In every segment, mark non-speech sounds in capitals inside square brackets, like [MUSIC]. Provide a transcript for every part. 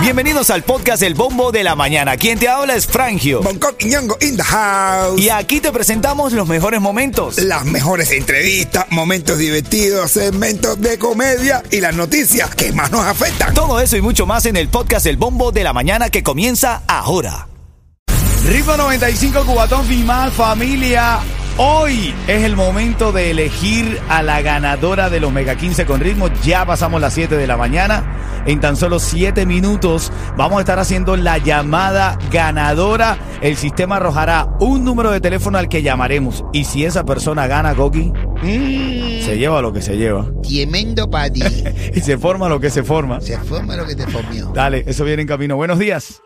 Bienvenidos al podcast El Bombo de la Mañana. Quien te habla es Frangio. Bangkok y Ñongo in the house. Y aquí te presentamos los mejores momentos. Las mejores entrevistas, momentos divertidos, segmentos de comedia y las noticias que más nos afectan. Todo eso y mucho más en el podcast El Bombo de la Mañana que comienza ahora. Ritmo 95 Cubatón Final Familia. Hoy es el momento de elegir a la ganadora de los Mega 15 con ritmo. Ya pasamos las 7 de la mañana. En tan solo 7 minutos vamos a estar haciendo la llamada ganadora. El sistema arrojará un número de teléfono al que llamaremos. Y si esa persona gana, Coqui, se lleva lo que se lleva. Tremendo para [LAUGHS] ti. Y se forma lo que se forma. Se forma lo que te formió. Dale, eso viene en camino. Buenos días.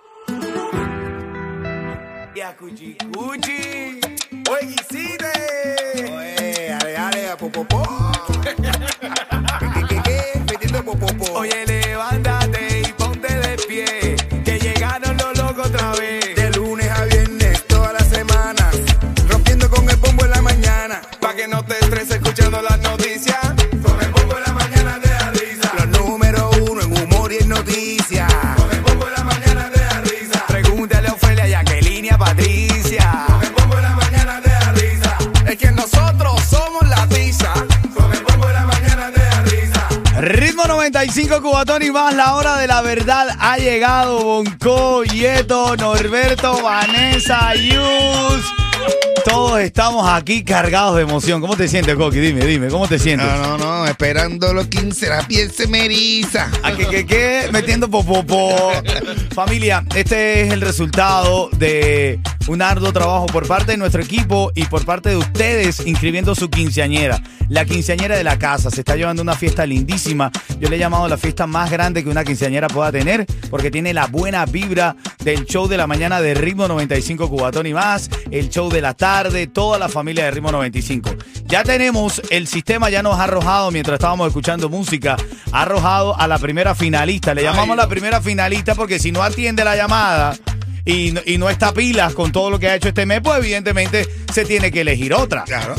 95 Cubatón y más, la hora de la verdad ha llegado. Bonco, Yeto, Norberto, Vanessa, Yus. Todos estamos aquí cargados de emoción. ¿Cómo te sientes, Coqui? Dime, dime, ¿cómo te sientes? No, no, no, esperando los 15, la piel se me eriza. ¿A que, que, que? Metiendo popopó. Familia, este es el resultado de un arduo trabajo por parte de nuestro equipo y por parte de ustedes inscribiendo su quinceañera. La quinceañera de la casa. Se está llevando una fiesta lindísima. Yo le he llamado la fiesta más grande que una quinceañera pueda tener porque tiene la buena vibra del show de la mañana de Ritmo 95 Cubatón y más, el show de la tarde, toda la familia de Ritmo 95. Ya tenemos, el sistema ya nos ha arrojado mientras estábamos escuchando música, ha arrojado a la primera finalista. Le llamamos la primera finalista porque si no atiende la llamada y, no- y no está pilas con todo lo que ha hecho este mes, pues evidentemente se tiene que elegir otra. Claro.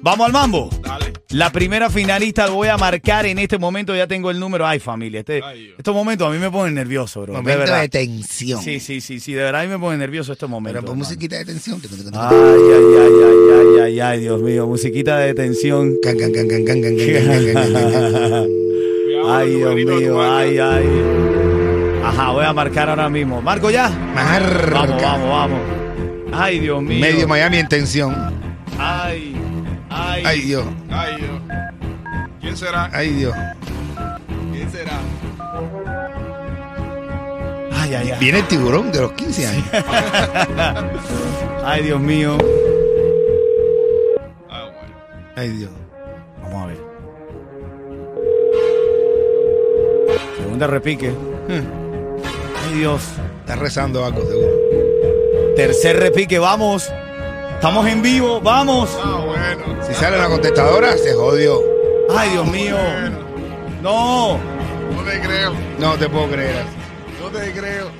Vamos al mambo. Dale. La primera finalista voy a marcar en este momento, ya tengo el número. Ay, familia, este, Ay, estos momentos a mí me ponen nervioso, bro. de Momento verdad. de tensión. Sí, sí, sí, sí, de verdad a mí me pone nervioso estos momentos. Pero musiquita de tensión. Ay, ay, ay, ay, ay, ay, ay, Dios mío, musiquita de tensión. Can, can, can, can, can, can, can, can, can, can, can, can. Cuidado, Ay, Dios mío, ay, ay. Ajá, voy a marcar ahora mismo. ¿Marco ya? Marca. Vamos, vamos, vamos. Ay, Dios mío. Medio Miami en tensión. Ay, ay. Ay, Dios. Ay, Dios. ¿Quién será? Ay, Dios. ¿Quién será? Ay, ay, ay. Viene el tiburón de los 15 años. [LAUGHS] Ay, Dios mío. Ah. Ay, Dios. Vamos a ver. Segunda repique. Ay, Dios. Está rezando algo, seguro. Tercer repique, vamos. Estamos en vivo, vamos. Ah, bueno. Si sale la contestadora, se jodió. Ay, Dios mío. Bueno. No. No te creo. No te puedo creer. No te creo.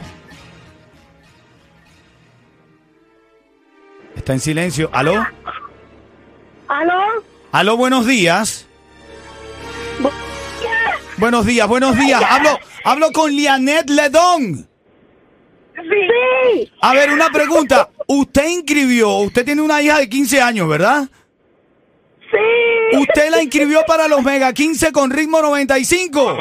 Está en silencio. ¿Aló? ¿Aló? ¿Aló? Buenos días. Buenos días, buenos días. Hablo, hablo con Lianet Ledón. Sí. A ver, una pregunta. Usted inscribió, usted tiene una hija de 15 años, ¿verdad? Sí. Usted la inscribió para los Mega 15 con ritmo 95.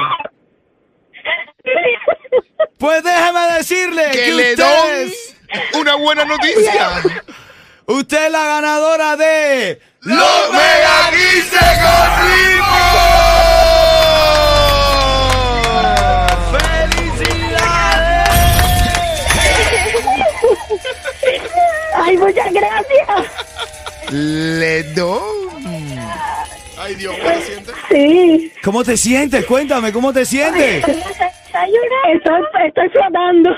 Pues déjeme decirle que, Que le usted es, una buena noticia. usted es la ganadora de ¡Los Mega 15 con Ay, muchas gracias. Le doy. Ay, Dios, ¿cómo te sientes? Sí. ¿Cómo te sientes? Cuéntame, ¿cómo te sientes? Estoy, estoy flotando.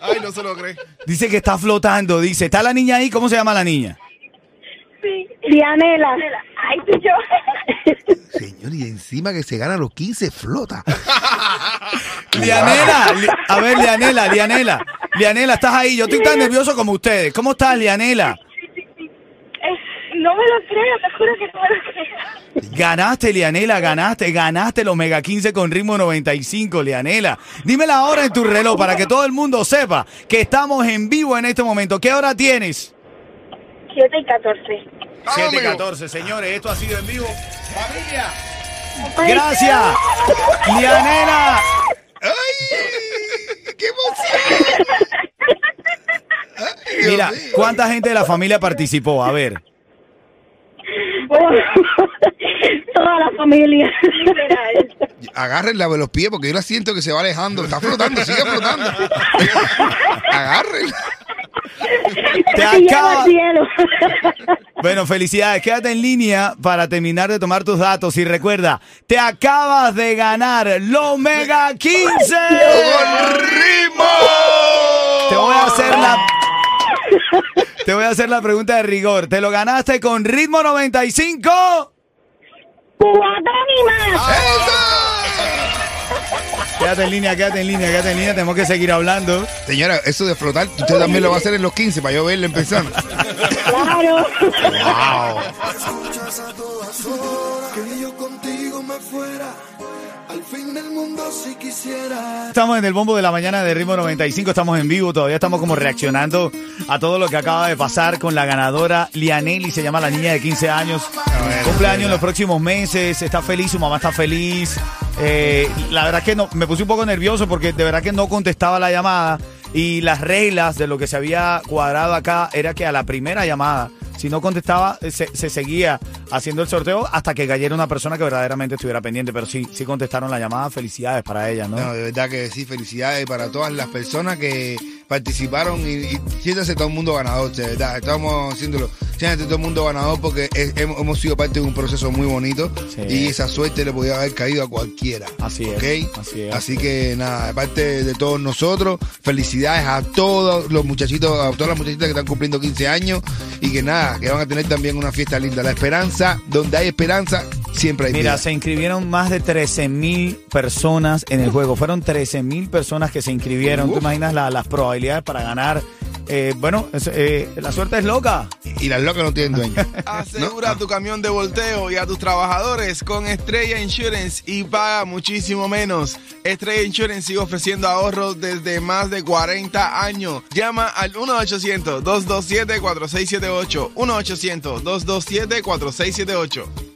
Ay, no se lo cree. Dice que está flotando, dice. ¿Está la niña ahí? ¿Cómo se llama la niña? Sí. Dianela. Ay, tú yo. Señor, y encima que se gana los 15, flota. Lianela, Li- a ver, Lianela, Lianela. Lianela, estás ahí. Yo estoy tan nervioso como ustedes. ¿Cómo estás, Lianela? No me lo creo, te juro que no me lo creo. Ganaste, Lianela, ganaste, ganaste los Mega 15 con ritmo 95, Lianela. Dime la hora en tu reloj para que todo el mundo sepa que estamos en vivo en este momento. ¿Qué hora tienes? 7 y 14. 7 y 14, señores, esto ha sido en vivo. Familia, gracias. Lianela, ¡Ay! ¡Qué emoción! [LAUGHS] Ay, mira, mío. ¿cuánta gente de la familia participó? A ver. [LAUGHS] Toda la familia. Agárrenla de los pies porque yo la siento que se va alejando. Está flotando, sigue flotando. [LAUGHS] Agárrenla. [LAUGHS] Te acaba-. [LAUGHS] Bueno, felicidades. Quédate en línea para terminar de tomar tus datos. Y recuerda, te acabas de ganar los Mega 15. ¡Con ritmo! Te voy a hacer la. Te voy a hacer la pregunta de rigor. ¿Te lo ganaste con ritmo 95? Cubatón y más. Quédate en línea, quédate en línea, quédate en línea. Tenemos que seguir hablando. Señora, eso de flotar, usted también lo va a hacer en los 15 para yo verle empezando. Claro. Escuchas al fin del mundo si quisiera. Estamos en el bombo de la mañana de Ritmo 95, estamos en vivo, todavía estamos como reaccionando a todo lo que acaba de pasar con la ganadora Lianelli, se llama la niña de 15 años. Cumpleaños en los próximos meses, está feliz, su mamá está feliz. Eh, la verdad que no, me puse un poco nervioso porque de verdad que no contestaba la llamada y las reglas de lo que se había cuadrado acá era que a la primera llamada, si no contestaba, eh, se, se seguía haciendo el sorteo hasta que cayera una persona que verdaderamente estuviera pendiente, pero sí, sí contestaron la llamada, felicidades para ella, ¿no? No, de verdad que sí, felicidades para todas las personas que participaron y, y siéntase todo el mundo ganador, de verdad. Estamos haciéndolo, siéntase todo el mundo ganador porque es- hemos, hemos sido parte de un proceso muy bonito Sí. y esa suerte le podía haber caído a cualquiera. Así es, así es. Así que nada, de parte de todos nosotros, felicidades a todos los muchachitos, a todas las muchachitas que están cumpliendo 15 años y que nada, que van a tener también una fiesta linda. La esperanza, donde hay esperanza, siempre hay Mira, vida. se inscribieron más de 13 mil personas en el juego. Fueron 13 mil personas que se inscribieron. ¿Tú imaginas la- las probabilidades para ganar? Eh, bueno, es- eh, la suerte es loca. Y las locas no tienen dueño. [LAUGHS] Asegura No. tu camión de volteo y a tus trabajadores con Estrella Insurance y paga muchísimo menos. Estrella Insurance sigue ofreciendo ahorros desde más de 40 años. Llama al 1-800-227-4678. 1-800-227-4678.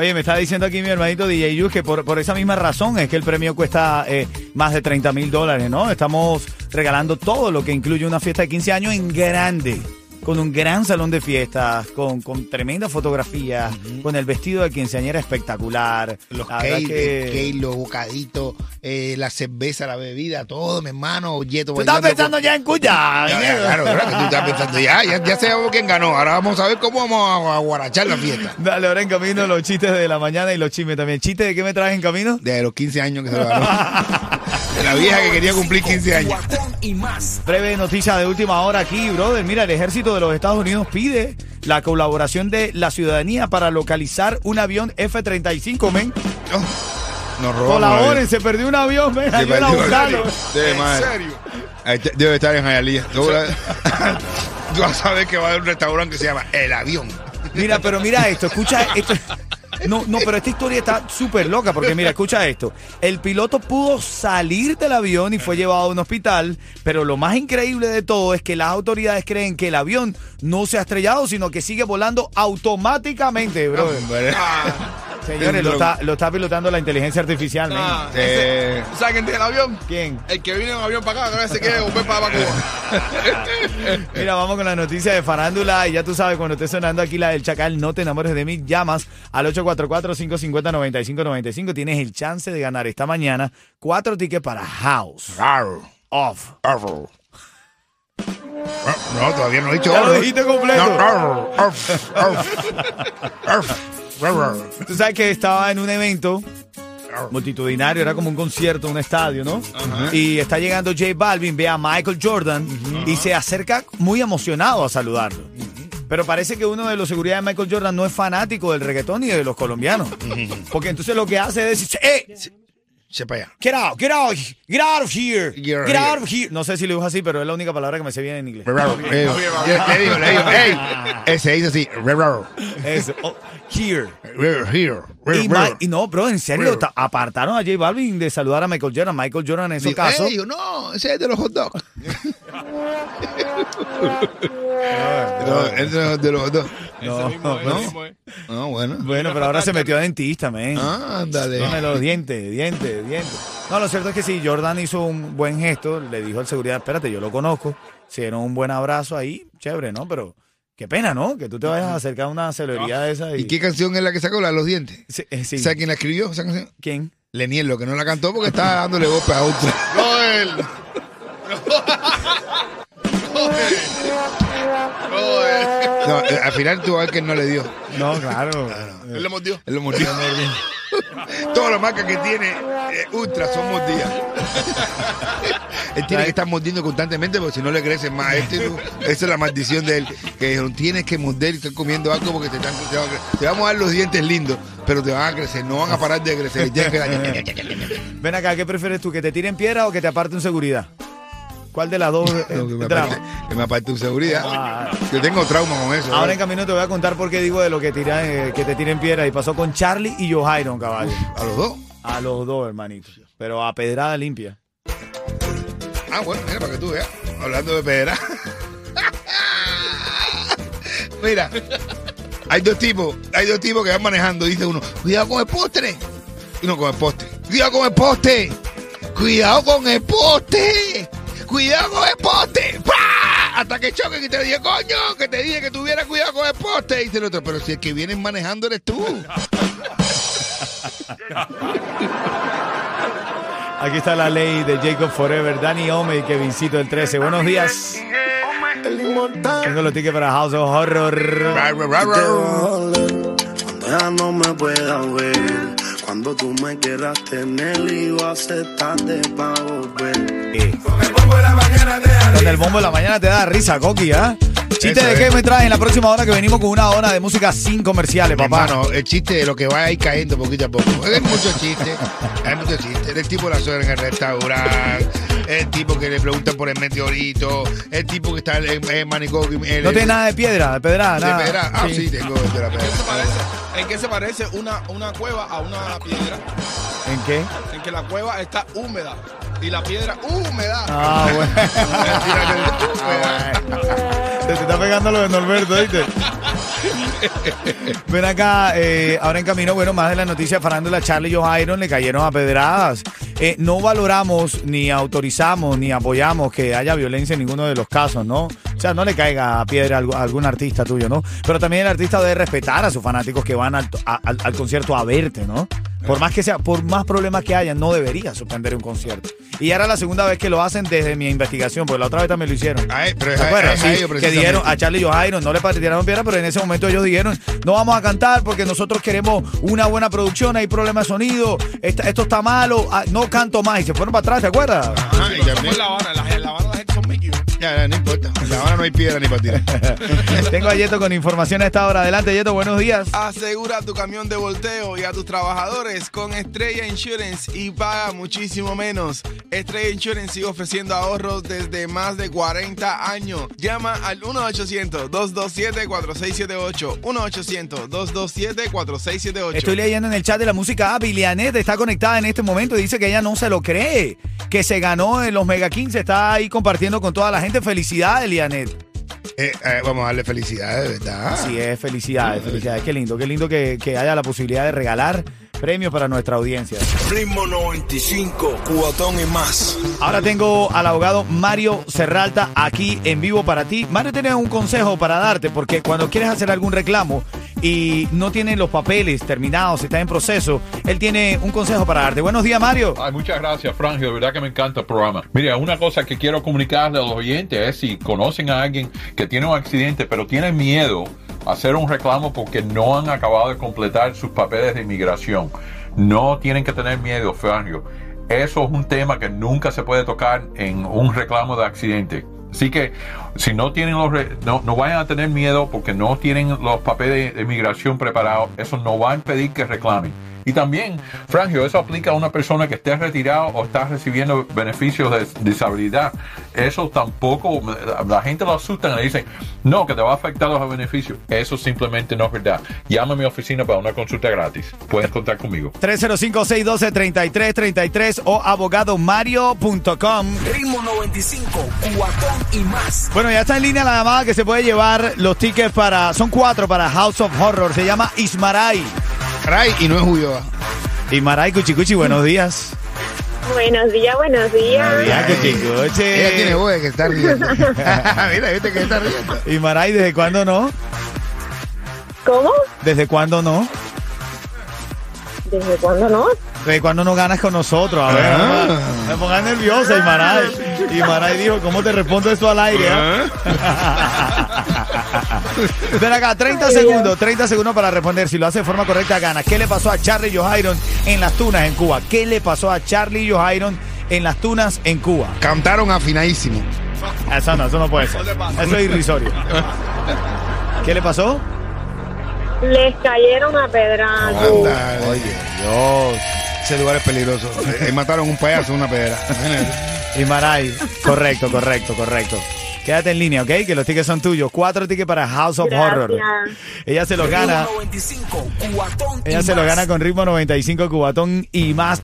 Oye, me está diciendo aquí mi hermanito DJ Yus que por, por esa misma razón es que el premio cuesta eh, más de 30 mil dólares, ¿no? Estamos regalando todo lo que incluye una fiesta de 15 años en grande. Con un gran salón de fiestas, con, con tremenda fotografía, con el vestido de quinceañera espectacular. Los cakes, que- los bocaditos, eh, la cerveza, la bebida, todo, mi hermano, Yeto. ¿Tú estás pensando con- ya en Cuya? Ya, ya, claro, claro, que tú estás pensando ya, ya, ya sabemos quién ganó. Ahora vamos a ver cómo vamos a, a guarachar la fiesta. Dale, ahora en camino los chistes de la mañana y los chismes también. ¿Chistes de qué me traes en camino? De los 15 años que se lo ganó. [LAUGHS] De la vieja que quería cumplir 15 años. Breve noticia de última hora aquí, brother. Mira, el ejército de los Estados Unidos pide la colaboración de la ciudadanía para localizar un avión F-35, men. Oh, nos robamos. Colaboren, se perdió un avión, men. Se Ayuda a buscarlo. Debe, ¿En serio? Debe estar en Jayalía. Tú la- [LAUGHS] tú vas a saber que va a haber un restaurante que se llama El Avión. Mira, pero mira esto, escucha [LAUGHS] esto. No, no, pero esta historia está súper loca porque mira, escucha esto. El piloto pudo salir del avión y fue llevado a un hospital, pero lo más increíble de todo es que las autoridades creen que el avión no se ha estrellado, sino que sigue volando automáticamente, bro. Señores, lo está, lo está pilotando la inteligencia artificial. Ah, ese- ¿Sabes quién tiene el avión? ¿Quién? El que viene en avión para acá, que a veces quiere volver para Cuba. [LAUGHS] Mira, vamos con la noticia de farándula y ya tú sabes, cuando esté sonando aquí la del Chacal, no te enamores de mí, llamas al 844-550-9595. Tienes el chance de ganar esta mañana cuatro tickets para House Off. arr. Ah, No, todavía no he dicho. Ya lo arr. dijiste completo. No, arr, arr. [LAUGHS] Tú sabes que estaba en un evento multitudinario, era como un concierto, un estadio, ¿no? Y está llegando J Balvin, ve a Michael Jordan y se acerca muy emocionado a saludarlo. Pero parece que uno de los seguridad de Michael Jordan no es fanático del reggaetón ni de los colombianos. Porque entonces lo que hace es decir, ¡eh! Sepa allá. Get out, get out, get out of here. Get Get, out of here. of here. No sé si lo dijo así, pero es la única palabra que me sé bien en inglés. Raro. Le digo, le digo, [LAUGHS] ey, ese dice así, raro. Eso. Oh, here. Here. Y, no, bro, en serio, apartaron a J Balvin de saludar a Michael Jordan. Michael Jordan en esos casos. Ey, no, ese es de los hot dogs. [LAUGHS] [LAUGHS] no, ese es de los hot dogs. Ese mismo, ese no. mismo es. Ah, bueno. Bueno, pero ahora se metió a dentista, men. Ah, ándale. Dame los dientes, dientes, dientes. No, lo cierto es que sí, Jordan hizo un buen gesto, le dijo al seguridad, espérate, yo lo conozco, se dieron un buen abrazo ahí, chévere, ¿no? Pero qué pena, ¿no? Que tú te vayas a acercar a una celebridad de esa y... ¿Y qué canción es la que sacó? La de los dientes. Sí, eh, sí. ¿Sabes quién la escribió esa canción? ¿Quién? Leniel, lo que no la cantó porque estaba dándole golpes a otra. [LAUGHS] Joel. Joel. No, eh, al final tuvo a ver que él no le dio. No, claro. Él le mordió. Él lo mordió. Todas las marcas que tiene eh, Ultra son mordidas. [LAUGHS] él tiene que estar mordiendo constantemente porque si no le crecen más. Este, tú- esa es la maldición de él. Que dijeron, tienes que morder y estar comiendo algo porque te, están, te, van a te vamos a dar los dientes lindos, pero te van a crecer. No van a parar de crecer. [LAUGHS] Ven acá, ¿qué prefieres tú? ¿Que te tiren piedra o que te aparte un seguridad? ¿Cuál de las dos? [LAUGHS] eh, No, que me aparte, que me aparte tu seguridad. Ah. Yo tengo trauma con eso. Ahora ¿eh? en camino te voy a contar por qué digo de lo que, tira, eh, que te tiren piedra. Y pasó con Charlie y Johairon, caballo. A los dos. A los dos, hermanito. Pero a pedrada limpia. Ah, bueno, mira, para que tú veas. Hablando de pedra. [LAUGHS] mira, hay dos tipos, hay dos tipos que van manejando. Dice uno, cuidado con el postre. Y uno con el poste. Cuidado con el poste. Cuidado con el poste. Cuidado con el poste. ¡Pah! Hasta que choquen y te dije, coño, que te dije que tuviera cuidado con el poste. Y dice el otro, pero si el que vienes manejando eres tú. [LAUGHS] Aquí está la ley de Jacob Forever, Danny Ome y Kevincito el 13. Buenos días. Tengo los tickets para House of Horror. Ya no me pueda ver, cuando tú me quieras tener y yo aceptarte para volver. Eh, El bombo de la mañana de arriba. Donde el bombo de la mañana te da risa, Coqui, ¿ah? Chiste de qué me traes en la próxima hora que venimos con una hora de música sin comerciales, papá. Hermano, el chiste de lo que va a ir cayendo poquito a poco. Hay muchos chistes, hay muchos chistes. El tipo de la suegra en el restaurante, el tipo que le preguntan por el meteorito, el tipo que está en el manicomio. el- No tiene nada de piedra, de pedrada, de nada. pedra. Ah, sí, tengo de la ¿En qué pedra. se parece? ¿En qué se parece una, una cueva a una piedra? ¿En qué? En que la cueva está húmeda y la piedra húmeda. Ah, bueno. [LAUGHS] Se está pegando lo de Norberto, ¿viste? Ven acá, eh, ahora en camino, bueno, más de la noticia farándula, Charlie y Iron le cayeron a pedradas. Eh, no valoramos, ni autorizamos, ni apoyamos que haya violencia en ninguno de los casos, ¿no? O sea, no le caiga a piedra a algún- artista tuyo, ¿no? Pero también el artista debe respetar a sus fanáticos que van al- al concierto a verte, ¿no? Por más que sea, por más problemas que haya, no debería suspender un concierto. Y ya era la segunda vez que lo hacen desde mi investigación, porque la otra vez también lo hicieron. Ay, pero es ¿Te a- acuerdas? es a Sí, ellos que precisamente. dijeron a Charlie y Jairo, no le tiraron piedra, pero en ese momento ellos dijeron, no vamos a cantar porque nosotros queremos una buena producción, hay problemas de sonido, esta- esto está malo, ah, no canto más. Y se fueron para atrás, ¿te acuerdas? Ajá, y también- La, La Ya, no importa. Habana no hay piedra ni para tirar. [LAUGHS] Tengo a Yeto con información a esta hora. Adelante, Yeto, buenos días. Asegura tu camión de volteo y a tus trabajadores con Estrella Insurance y paga muchísimo menos. Estrella Insurance sigue ofreciendo ahorros desde más de 40 años. Llama al 1-800-227-4678. 1-800-227-4678. Estoy leyendo en el chat de la música app y Lianet está conectada en este momento y dice que ella no se lo cree, que se ganó en los Mega 15, está ahí compartiendo con toda la gente. Felicidades, Lianet. Eh, eh, vamos a darle felicidades, ¿verdad? Sí, es felicidades, felicidades. Qué lindo, qué lindo que, que haya la posibilidad de regalar premios para nuestra audiencia. Ritmo 95, cubatón y más. Ahora tengo al abogado Mario Serralta aquí en vivo para ti. Mario tiene un consejo para darte porque cuando quieres hacer algún reclamo y no tiene los papeles terminados, está en proceso, él tiene un consejo para darte. Buenos días, Mario. Ay, muchas gracias, Frangio. De verdad que me encanta el programa. Mira, una cosa que quiero comunicarle a los oyentes es si conocen a alguien que tiene un accidente, pero tiene miedo hacer un reclamo porque no han acabado de completar sus papeles de inmigración. No tienen que tener miedo, Frangio. Eso es un tema que nunca se puede tocar en un reclamo de accidente. Así que si no tienen los no, no vayan a tener miedo porque no tienen los papeles de inmigración preparados, eso no va a impedir que reclamen. Y también, Frangio, eso aplica a una persona que esté retirado o está recibiendo beneficios de disabilidad. Eso tampoco, la gente lo asusta y le dicen, no, que te va a afectar los beneficios. Eso simplemente no es verdad. Llama a mi oficina para una consulta gratis. Puedes contar conmigo. 305-612-3333 o abogadomario.com. Ritmo 95, cuatón y más. Bueno, ya está en línea la llamada que se puede llevar los tickets para. Son cuatro para House of Horror. Se llama Ismaray. Ray y no es Ulloa. Ismaray Cuchicuchi, buenos días. Buenos días, buenos días. Buenos días, Cuchicuchi. Ella tiene voz de que está riendo. [LAUGHS] Mira, viste que está riendo. Ismaray, ¿desde cuándo no? ¿Cómo? ¿Desde cuándo no? ¿Desde cuándo no? ¿Desde cuándo no ganas con nosotros? A ver, Ah. no me pongas nerviosa, Imaray. Imaray dijo, ¿cómo te respondo esto al aire? ah? [LAUGHS] Ven acá, 30 segundos, 30 segundos para responder. Si lo hace de forma correcta, gana. ¿Qué le pasó a Charlie Johairon en las tunas en Cuba? ¿Qué le pasó a Charlie Johairon en las tunas en Cuba? Cantaron afinadísimo. Eso no, eso no puede ser. Eso es irrisorio. ¿Qué le pasó? Les cayeron a. Anda, Oye, Dios. Ese lugar es peligroso. Eh, mataron un payaso en una pedra. [LAUGHS] Imaray, correcto, correcto, correcto. Quédate en línea, ¿ok? Que los tickets son tuyos. Cuatro tickets para House of Gracias. Horror. Ella se los gana. Ritmo 95, cuatón y Ella se los gana con ritmo 95 cubatón y más.